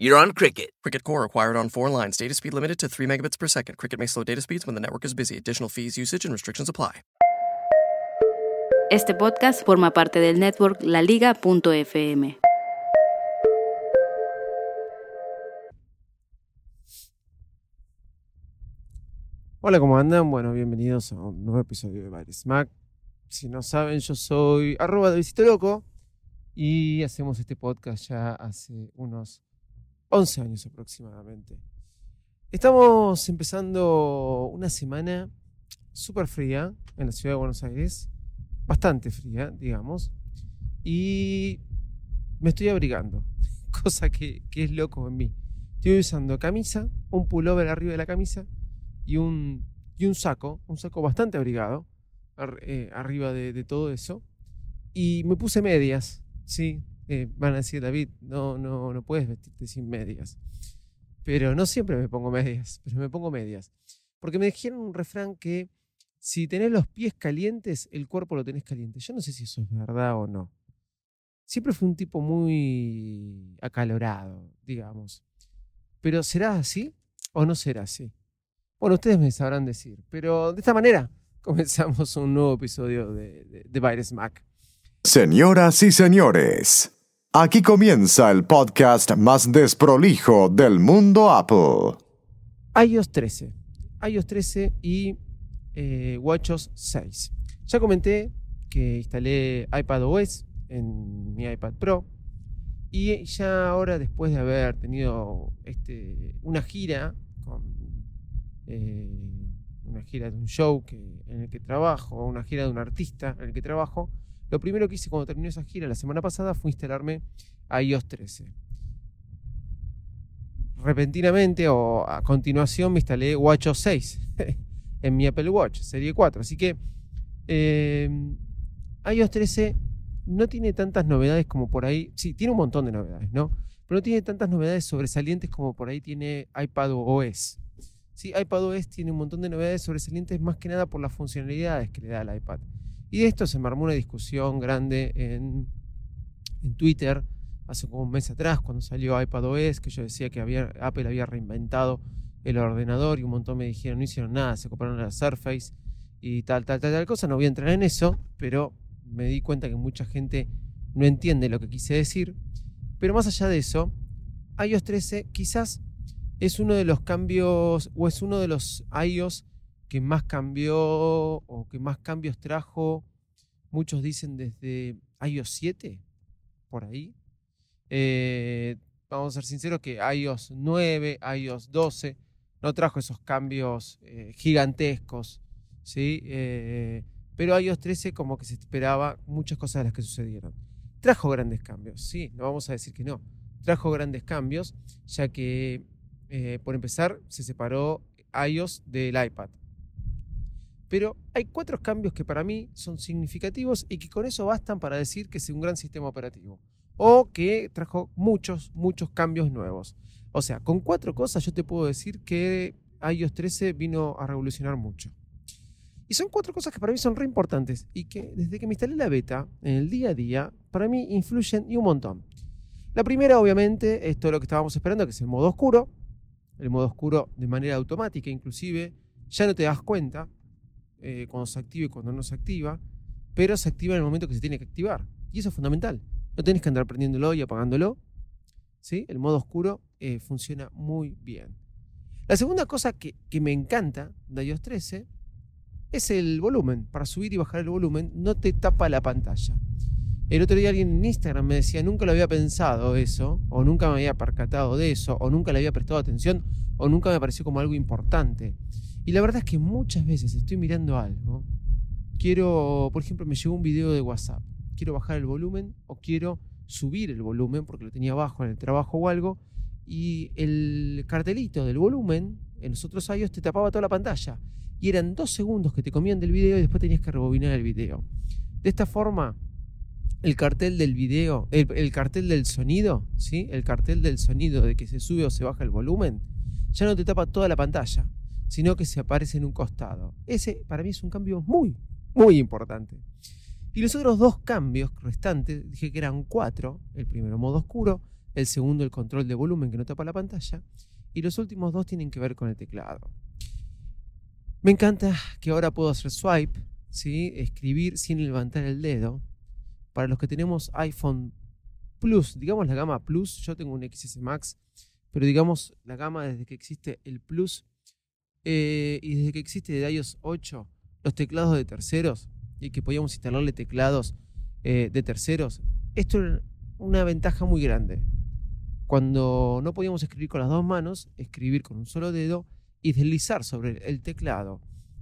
you're on Cricket. Cricket Core acquired on four lines. Data speed limited to 3 megabits per second. Cricket may slow data speeds when the network is busy. Additional fees, usage, and restrictions apply. Este podcast forma parte del network laliga.fm. Hola, ¿cómo andan? Bueno, bienvenidos a un nuevo episodio de Baile Smack. Si no saben, yo soy arroba de Visito Loco y hacemos este podcast ya hace unos 11 años aproximadamente. Estamos empezando una semana súper fría en la ciudad de Buenos Aires, bastante fría, digamos, y me estoy abrigando, cosa que, es loco en mí. Estoy usando camisa, un pullover arriba de la camisa y un, y un saco, un saco bastante abrigado, eh, arriba de todo eso. Y me puse medias, ¿sí? Van a decir, David, no, no, no puedes vestirte sin medias. Pero no siempre me pongo medias, pero me pongo medias. Porque me dijeron un refrán que si tenés los pies calientes, el cuerpo lo tenés caliente. Yo no sé si eso es verdad o no. Siempre fui un tipo muy acalorado, digamos. Pero ¿será así o no será así? Bueno, ustedes me sabrán decir. Pero de esta manera comenzamos un nuevo episodio de, de, de Mac. Señoras y señores, aquí comienza el podcast más desprolijo del mundo Apple. iOS 13. iOS 13 y eh, WatchOS 6. Ya comenté que instalé iPadOS en mi iPad Pro. Y ya ahora, después de haber tenido este, una gira con eh, una gira de un show en el que trabajo, una gira de un artista en el que trabajo, lo primero que hice cuando terminó esa gira la semana pasada fue instalarme iOS 13. Repentinamente o a continuación me instalé WatchOS 6 en mi Apple Watch, serie 4. Así que eh, iOS 13 no tiene tantas novedades como por ahí. Sí, tiene un montón de novedades, ¿no? Pero no tiene tantas novedades sobresalientes como por ahí tiene iPadOS. Sí, iPadOS tiene un montón de novedades sobresalientes más que nada por las funcionalidades que le da al iPad. Y de esto se me armó una discusión grande en, en Twitter hace como un mes atrás cuando salió iPadOS, que yo decía que había, Apple había reinventado el ordenador y un montón me dijeron no hicieron nada, se compraron la Surface y tal, tal, tal, tal cosa. No voy a entrar en eso, pero me di cuenta que mucha gente no entiende lo que quise decir. Pero más allá de eso, iOS 13 quizás es uno de los cambios o es uno de los iOS que más cambió o que más cambios trajo. Muchos dicen desde iOS 7, por ahí. Eh, vamos a ser sinceros que iOS 9, iOS 12 no trajo esos cambios eh, gigantescos, ¿sí? Eh, pero iOS 13 como que se esperaba muchas cosas de las que sucedieron. Trajo grandes cambios, sí, no vamos a decir que no. Trajo grandes cambios, ya que, por empezar, se separó iOS del iPad. Pero hay cuatro cambios que para mí son significativos y que con eso bastan para decir que es un gran sistema operativo. O que trajo muchos, muchos cambios nuevos. O sea, con cuatro cosas yo te puedo decir que iOS 13 vino a revolucionar mucho. Y son cuatro cosas que para mí son re importantes y que desde que me instalé la beta, en el día a día, para mí influyen y un montón. La primera, obviamente, es todo lo que estábamos esperando, que es el modo oscuro. El modo oscuro de manera automática, inclusive, ya no te das cuenta eh, cuando se activa y cuando no se activa, pero se activa en el momento que se tiene que activar. Y eso es fundamental. No tenés que andar prendiéndolo y apagándolo. ¿sí? El modo oscuro eh, funciona muy bien. La segunda cosa que, que me encanta de iOS 13 es el volumen. Para subir y bajar el volumen no te tapa la pantalla. El otro día alguien en Instagram me decía, nunca lo había pensado eso, o nunca me había percatado de eso, o nunca le había prestado atención, o nunca me pareció como algo importante. Y la verdad es que muchas veces estoy mirando algo, quiero, por ejemplo, me llegó un video de WhatsApp, quiero bajar el volumen o quiero subir el volumen porque lo tenía bajo en el trabajo o algo, y el cartelito del volumen en los otros iOS te tapaba toda la pantalla. y eran dos segundos que te comían del video y después tenías que rebobinar el video. De esta forma, el cartel del video, el, el, cartel del sonido, ¿sí? El cartel del sonido de que se sube o se baja el volumen, ya no te tapa toda la pantalla, sino que se aparece en un costado. Ese para mí es un cambio muy, muy importante. Y los otros dos cambios restantes, dije que eran cuatro. El primero, modo oscuro. El segundo, el control de volumen que no tapa la pantalla. Y los últimos dos tienen que ver con el teclado. Me encanta que ahora puedo hacer swipe, ¿sí? escribir sin levantar el dedo. Para los que tenemos iPhone Plus, digamos la gama Plus, yo tengo un XS Max, pero digamos la gama desde que existe el Plus eh, y desde que existe de iOS 8, los teclados de terceros, y que podíamos instalarle teclados eh, de terceros, esto era una ventaja muy grande. Cuando no podíamos escribir con las dos manos, escribir con un solo dedo y deslizar sobre el teclado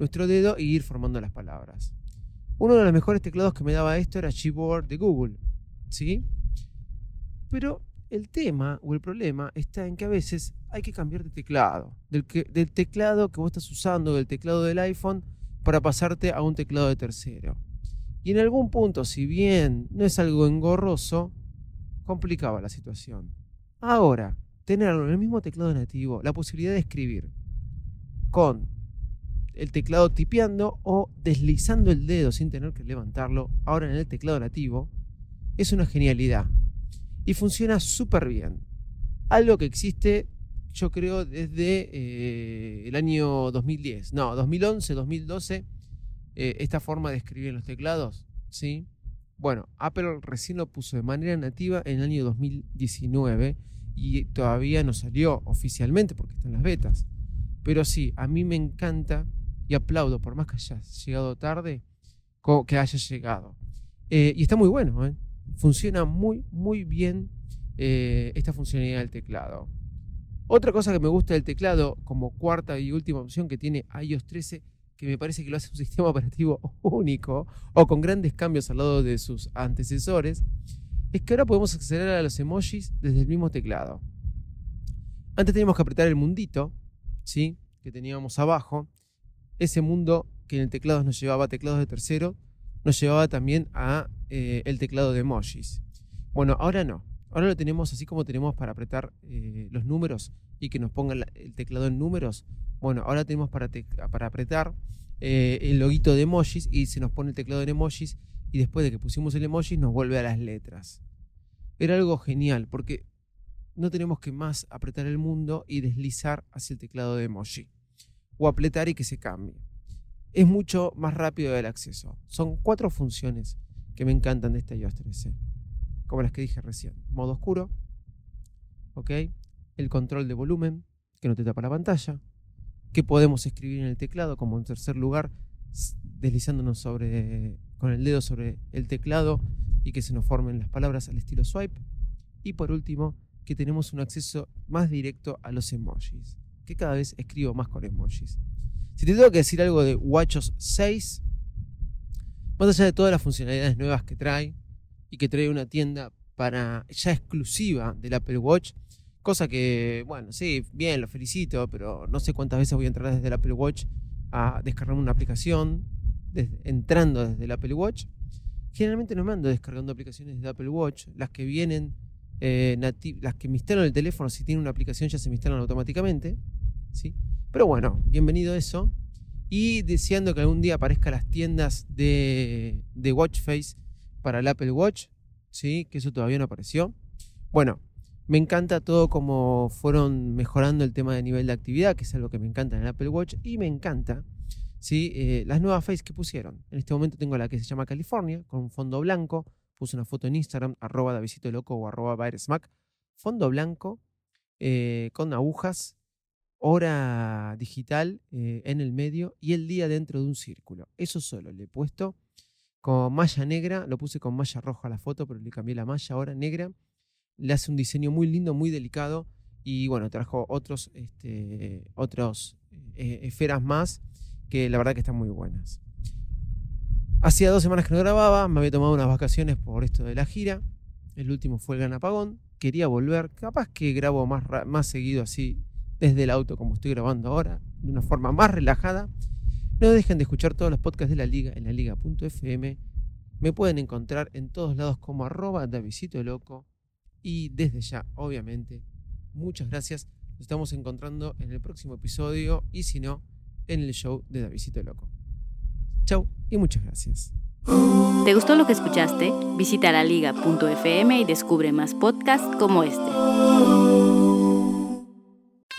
nuestro dedo e ir formando las palabras. Uno de los mejores teclados que me daba esto era Gboard de Google, ¿sí? Pero el tema o el problema está en que a veces hay que cambiar de teclado, del, teclado que vos estás usando, del teclado del iPhone, para pasarte a un teclado de tercero. Y en algún punto, si bien no es algo engorroso, complicaba la situación. Ahora, tenerlo en el mismo teclado nativo, la posibilidad de escribir con el teclado tipeando o deslizando el dedo sin tener que levantarlo, ahora en el teclado nativo, es una genialidad. Y funciona súper bien. Algo que existe yo creo, desde eh, el año 2010. No, 2011, 2012, eh, esta forma de escribir en los teclados, ¿sí? Bueno, Apple recién lo puso de manera nativa en el año 2019 y todavía no salió oficialmente porque están las betas. Pero sí, a mí me encanta y aplaudo, por más que haya llegado tarde, que haya llegado. Eh, y está muy bueno, funciona muy, muy bien esta funcionalidad del teclado. Otra cosa que me gusta del teclado, como cuarta y última opción que tiene iOS 13, que me parece que lo hace un sistema operativo único o con grandes cambios al lado de sus antecesores, es que ahora podemos acceder a los emojis desde el mismo teclado. Antes teníamos que apretar el mundito, ¿sí? que teníamos abajo. Ese mundo que en el teclado nos llevaba a teclados de tercero, nos llevaba también a eh, el teclado de emojis. Bueno, ahora no. Ahora lo tenemos así como tenemos para apretar eh, los números y que nos ponga el teclado en números. Bueno, ahora tenemos para, para apretar eh, el loguito de emojis y se nos pone el teclado en emojis y después de que pusimos el emoji nos vuelve a las letras. Era algo genial porque no tenemos que más apretar el mundo y deslizar hacia el teclado de emoji. O apretar y que se cambie. Es mucho más rápido el acceso. Son cuatro funciones que me encantan de este iOS 13 como las que dije recién. Modo oscuro, ¿ok? El control de volumen, que no te tapa la pantalla. Que podemos escribir en el teclado, como en tercer lugar, deslizándonos con el dedo sobre el teclado y que se nos formen las palabras al estilo swipe. Y por último, que tenemos un acceso más directo a los emojis, que cada vez escribo más con emojis. Si te tengo que decir algo de WatchOS 6, más allá de todas las funcionalidades nuevas que trae, y que trae una tienda para ya exclusiva del Apple Watch. Cosa que, bueno, sí, bien, lo felicito, pero no sé cuántas veces voy a entrar desde el Apple Watch a descargarme una aplicación, entrando desde el Apple Watch. Generalmente no me ando descargando aplicaciones de Apple Watch, las que vienen, eh, las que me instalan el teléfono, si tiene una aplicación ya se me instalan automáticamente. ¿sí? Pero bueno, bienvenido a eso. Y deseando que algún día aparezcan las tiendas de, de Watchface para el Apple Watch, ¿sí? que eso todavía no apareció. Bueno, me encanta todo como fueron mejorando el tema de nivel de actividad, que es algo que me encanta en el Apple Watch, y me encanta ¿sí? Eh, las nuevas face que pusieron. En este momento tengo la que se llama California, con un fondo blanco. Puse una foto en Instagram, arroba Davisito Loco o arroba Mac. Fondo blanco, eh, con agujas, hora digital eh, en el medio y el día dentro de un círculo. Eso solo le he puesto con malla negra, lo puse con malla roja a la foto, pero le cambié la malla ahora negra. Le hace un diseño muy lindo, muy delicado. Y bueno, trajo otros, este, otros eh, esferas más que la verdad que están muy buenas. Hacía dos semanas que no grababa, me había tomado unas vacaciones por esto de la gira. El último fue el Gran Apagón. Quería volver, capaz que grabo más, más seguido así desde el auto como estoy grabando ahora, de una forma más relajada. No dejen de escuchar todos los podcasts de la liga en la liga.fm. Me pueden encontrar en todos lados como arroba Davisito Loco. Y desde ya, obviamente, muchas gracias. Nos estamos encontrando en el próximo episodio y si no, en el show de Davisito Loco. Chau y muchas gracias. ¿Te gustó lo que escuchaste? Visita laliga.fm y descubre más podcasts como este.